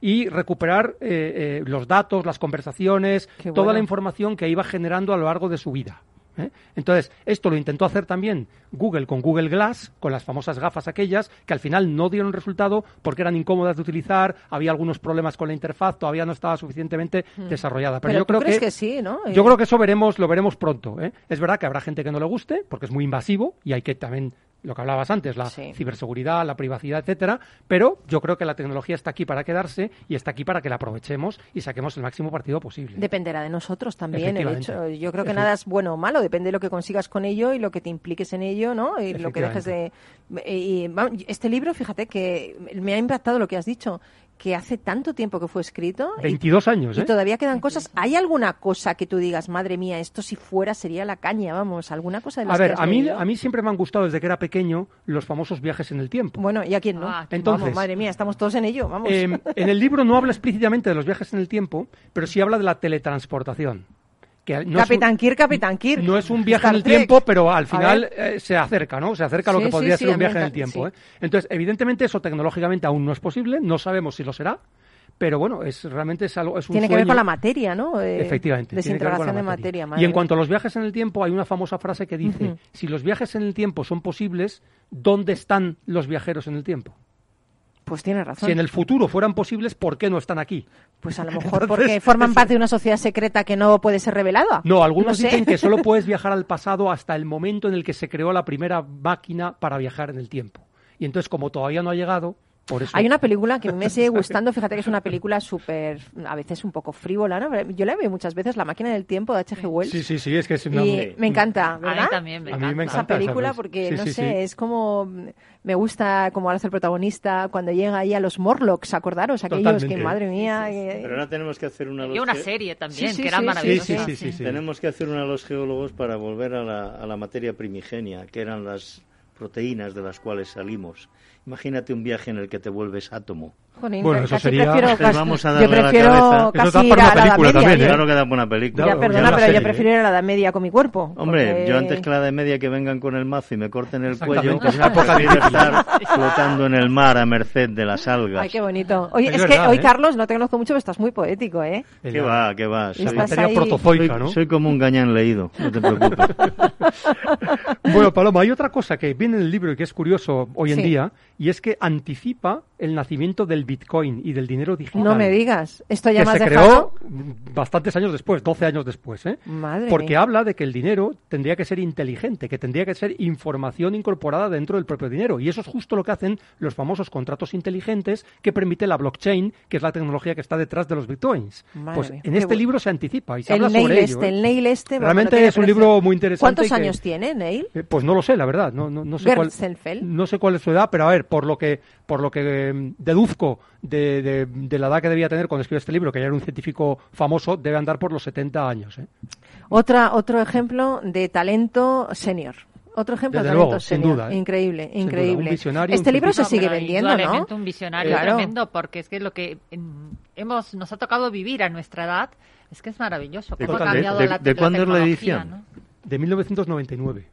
y recuperar eh, eh, los datos, las conversaciones, toda la información que iba generando a lo largo de su vida. ¿eh? Entonces, esto lo intentó hacer también Google con Google Glass, con las famosas gafas aquellas, que al final no dieron resultado porque eran incómodas de utilizar, había algunos problemas con la interfaz, todavía no estaba suficientemente desarrollada. Pero, Pero yo tú creo crees que, que sí, ¿no? yo creo que eso veremos, lo veremos pronto. Es verdad que habrá gente que no le guste, porque es muy invasivo y hay que también lo que hablabas antes, la Sí. ciberseguridad, la privacidad, etcétera, pero yo creo que la tecnología está aquí para quedarse y está aquí para que la aprovechemos y saquemos el máximo partido posible. Dependerá de nosotros también el hecho. Yo creo que nada es bueno o malo, depende de lo que consigas con ello y lo que te impliques en ello, ¿no? Y lo que dejes de. y, este libro, fíjate que me ha impactado lo que has dicho, que hace tanto tiempo que fue escrito. y- 22 años, Y ¿eh? todavía quedan cosas. ¿Hay alguna cosa que tú digas, madre mía, esto si fuera sería la caña, vamos? ¿Alguna cosa de las A ver, que has a mí, leído? a mí siempre me han gustado desde que era pequeño los famosos viajes en el tiempo. Bueno, ¿y a quién no? Ah, Entonces- Vamos, madre mía, estamos todos en ello, vamos. Eh, en el libro no habla explícitamente de los viajes en el tiempo, pero sí habla de la teletransportación. Que no Capitán Kirk, Capitán Kirk. No es un viaje Star en el Trek. tiempo, pero al final eh, se acerca, ¿no? Se acerca a lo Sí, que podría sí, ser un viaje en el tiempo. ¿eh? Entonces, evidentemente eso tecnológicamente aún no es posible, no sabemos si lo será, pero bueno, es realmente es algo es un Tiene que ver con la materia, ¿no? Eh, Efectivamente. Desintegración de materia. materia. Y en cuanto a los viajes en el tiempo, hay una famosa frase que dice, si los viajes en el tiempo son posibles, ¿dónde están los viajeros en el tiempo? Pues tiene razón. Si en el futuro fueran posibles, ¿por qué no están aquí? Pues a lo mejor Entonces, porque forman parte de una sociedad secreta que no puede ser revelada. No, algunos dicen que solo puedes viajar al pasado hasta el momento en el que se creó la primera máquina para viajar en el tiempo. Y entonces, como todavía no ha llegado, por eso... Hay una película que me sigue gustando, fíjate que es una película súper, a veces un poco frívola, ¿no? Yo la veo muchas veces, La máquina del tiempo de H.G. Wells. Sí, sí, sí, es que es una... Y me encanta, A mí también me A mí encanta. me esa encanta esa película porque, Sí, no sí, sé, sí. es como... Me gusta como hace el protagonista cuando llega ahí a los Morlocks, acordaros, aquellos que, madre mía... eh, Pero ahora tenemos que hacer una... Y una serie también, Sí, sí, que era maravillosa. sí, sí, sí, sí. Tenemos que hacer una a los geólogos para volver a la, a la materia primigenia, que eran las proteínas de las cuales salimos. Imagínate un viaje en el que te vuelves átomo. jolín, Bueno, eso sería- prefiero casi- vamos a yo darle la prefiero cabeza. Eso casi da ir para a una la Edad película Media, también, yo. ¿eh? Claro que da buena película. Ya, Claro, perdona, la pero yo serie. prefiero ir a la Edad Media con mi cuerpo. Hombre, porque- yo antes que la de media que vengan con el mazo y me corten el cuello, una prefiero estar flotando en el mar a merced de las algas. Ay, qué bonito. Oye, Es es, verdad, que hoy, ¿eh? Carlos, no te conozco mucho, pero estás muy poético, ¿eh? ¿Qué la- va, qué va? La soy- ¿no? soy como un gañán leído, no te preocupes. Bueno, Paloma, hay otra cosa que viene en el libro y que es curioso hoy en Sí. día, y es que anticipa el nacimiento del Bitcoin y del dinero digital. No me digas. Esto ya que se dejado... creó bastantes años después, 12 años después, ¿eh? Madre Porque mía. habla de que el dinero tendría que ser inteligente, que tendría que ser información incorporada dentro del propio dinero. Y eso es justo lo que hacen los famosos contratos inteligentes que permite la blockchain, que es la tecnología que está detrás de los bitcoins. Madre pues mía, en este bueno. libro se anticipa y se El habla sobre este, ello. ¿eh? el nail este... bueno, Realmente no es un libro muy interesante. ¿Cuántos que- años tiene, Neil? Eh, Pues no lo sé, la verdad. No, no, no sé cuál, no sé cuál es su edad, pero a ver, por lo que, por lo que eh, deduzco de, de- de la edad que debía tener cuando escribió este libro, que ya era un científico famoso, debe andar por los 70 años. ¿eh? Otra, otro ejemplo de talento senior. Otro ejemplo Desde de talento luego, sin senior. duda, ¿eh? Increíble, Sin duda, increíble. un visionario, este un libro se sigue vendiendo, ¿no? un visionario Claro. tremendo, porque es que lo que hemos nos ha tocado vivir a nuestra edad es que es maravilloso. ¿De Cómo ha cuándo- cambiado de- la, de la cuándo es la edición? ¿no? De 1999.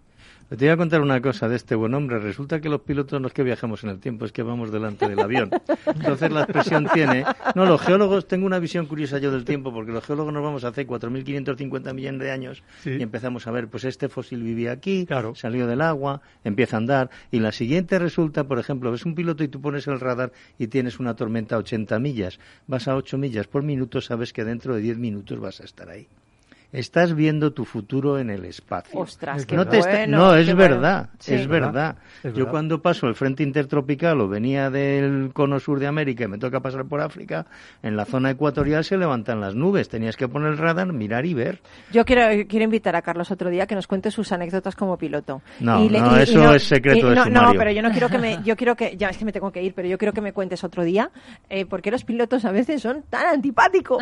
Te voy a contar una cosa de este buen hombre. Resulta que los pilotos no es que viajemos en el tiempo, es que vamos delante del avión. Entonces la expresión tiene... No, los geólogos, tengo una visión curiosa yo del tiempo, porque los geólogos nos vamos hace 4.550 millones de años Sí. y empezamos a ver, pues este fósil vivía aquí, Claro. salió del agua, empieza a andar, y la siguiente resulta, por ejemplo, ves un piloto y tú pones el radar y tienes una tormenta a 80 millas, vas a 8 millas por minuto, sabes que dentro de 10 minutos vas a estar ahí. Estás viendo tu futuro en el espacio. Ostras, qué no, te está- bueno, no, qué es bueno. verdad, Sí. es verdad. Es Yo verdad. cuando paso el frente intertropical o venía del cono sur de América y me toca pasar por África, en la zona ecuatorial se levantan las nubes. Tenías que poner el radar, mirar y ver. Yo quiero, quiero invitar a Carlos otro día que nos cuente sus anécdotas como piloto. No, no, eso es secreto de no, no, sumario. pero yo no quiero que me, yo quiero que, ya es que me tengo que ir, pero yo quiero que me cuentes otro día, eh, porque los pilotos a veces son tan antipáticos.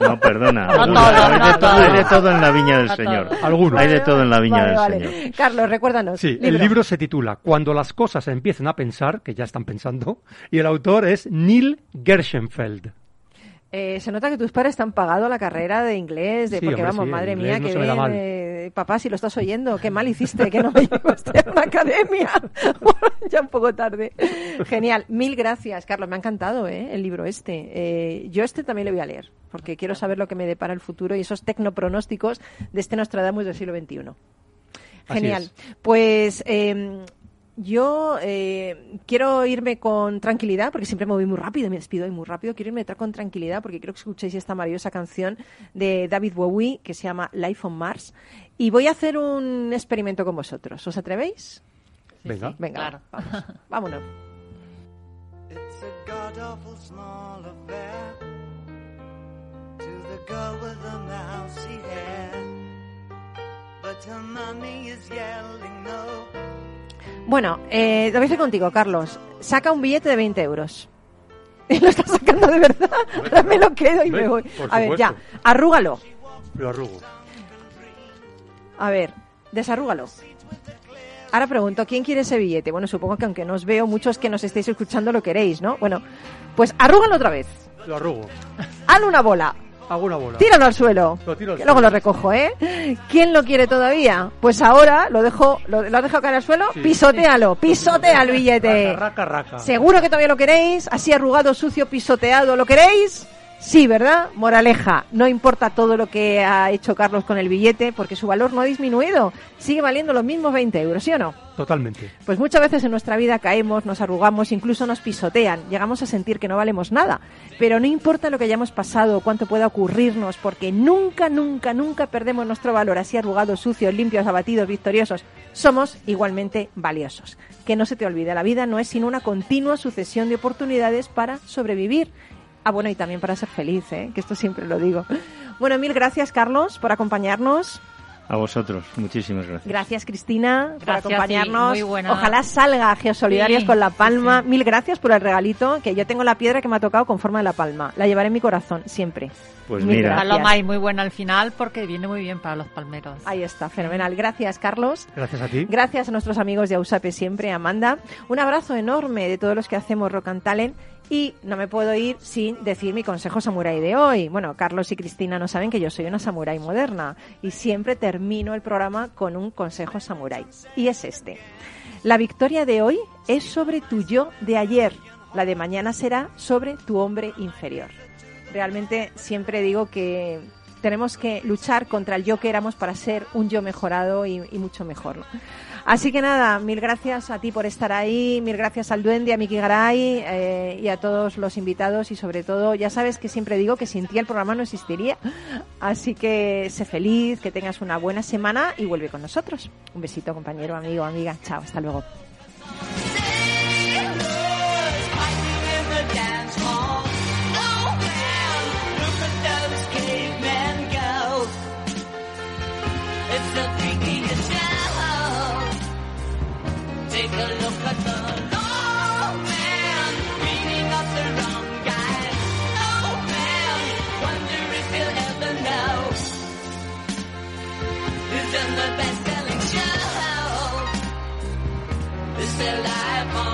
No, perdona. No todo, no todo. Hay de todo en la viña del Señor. Algunos. Hay de todo en la viña Vale, del vale. Señor. Carlos, recuérdanos. Sí, el libro se titula Cuando las cosas empiecen a pensar, que ya están pensando, y el autor es Neil Gershenfeld. Eh, se nota que tus padres te han pagado la carrera de inglés, de Sí, porque hombre, vamos, sí, madre mía, no que bien, eh, papá, si lo estás oyendo, qué mal hiciste, que no me llevaste a una academia. Bueno, ya un poco tarde. Genial, mil gracias, Carlos, me ha encantado ¿eh? el libro este. Eh, yo este también lo voy a leer, porque quiero saber lo que me depara el futuro y esos tecnopronósticos de este Nostradamus del siglo XXI. Genial. es. Pues eh, yo eh, quiero irme con tranquilidad, porque siempre me voy muy rápido, me despido hoy muy rápido. Quiero irme con tranquilidad porque quiero que escuchéis esta maravillosa canción de David Bowie que se llama Life on Mars. Y voy a hacer un experimento con vosotros. ¿Os atrevéis? Sí, Venga. sí, Venga, claro. vamos. Vámonos. It's a god awful small affair to the girl with the mousy hair. But her mommy is yelling no. Bueno, eh, lo voy a hacer contigo, Carlos. Saca un billete de 20 euros. Lo estás sacando de verdad. Ahora me lo quedo y me voy. A ver, ya. Arrúgalo. Lo arrugo. A ver, desarrúgalo. Ahora pregunto, ¿quién quiere ese billete? Bueno, supongo que aunque no os veo, muchos que nos estéis escuchando lo queréis, ¿no? Bueno, pues arrúgalo otra vez. Lo arrugo. Hazle una bola. Hago una bola. Tíralo al suelo. Lo tiro al que luego suelo. lo recojo, ¿eh? ¿Quién lo quiere todavía? Pues ahora lo dejo, lo, lo has dejado caer al suelo, Sí. pisotealo, pisotea el billete. Raca, raca, raca. ¿Seguro que todavía lo queréis? Así arrugado, sucio, pisoteado, ¿lo queréis? Sí, ¿verdad? Moraleja, no importa todo lo que ha hecho Carlos con el billete, porque su valor no ha disminuido. Sigue valiendo los mismos 20 euros, ¿sí o no? Totalmente. Pues muchas veces en nuestra vida caemos, nos arrugamos, incluso nos pisotean, llegamos a sentir que no valemos nada. Pero no importa lo que hayamos pasado o cuánto pueda ocurrirnos, porque nunca, nunca, nunca perdemos nuestro valor así arrugados, sucios, limpios, abatidos, victoriosos. Somos igualmente valiosos. Que no se te olvide, la vida no es sino una continua sucesión de oportunidades para sobrevivir. Ah, bueno, y también para ser feliz, ¿eh? que esto siempre lo digo. Bueno, mil gracias, Carlos, por acompañarnos. A vosotros, muchísimas gracias. Gracias, Cristina, por Gracias, acompañarnos. y muy buena- Ojalá salga a Geosolidarios Sí, con La sí, Palma. Mil gracias por el regalito, que yo tengo la piedra que me ha tocado con forma de La Palma. La llevaré en mi corazón, siempre. Pues Mil mira. Paloma y muy buena al final porque viene muy bien para los palmeros. Ahí está, fenomenal. Gracias, Carlos. Gracias a ti. Gracias a nuestros amigos de Ausape siempre, Amanda. Un abrazo enorme de todos los que hacemos Rock and Talent. Y no me puedo ir sin decir mi consejo samurái de hoy. Bueno, Carlos y Cristina no saben que yo soy una samurái moderna y siempre termino el programa con un consejo samurái. Y es este. La victoria de hoy es sobre tu yo de ayer. La de mañana será sobre tu hombre inferior. Realmente siempre digo que tenemos que luchar contra el yo que éramos para ser un yo mejorado y, mucho mejor. Así que nada, mil gracias a ti por estar ahí, mil gracias al duende, a Miki Garay eh, y a todos los invitados y sobre todo, ya sabes que siempre digo que sin ti el programa no existiría. Así que sé feliz, que tengas una buena semana y vuelve con nosotros. Un besito compañero, amigo, amiga. Chao, hasta luego. Take a look at the old man up the wrong guy. Oh man, wonder if he'll ever know. In the best-selling show? Life on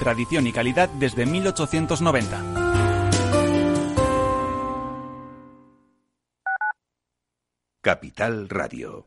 tradición y calidad desde 1890. Capital Radio.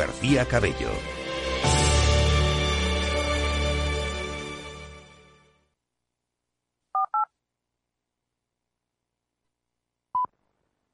García Cabello.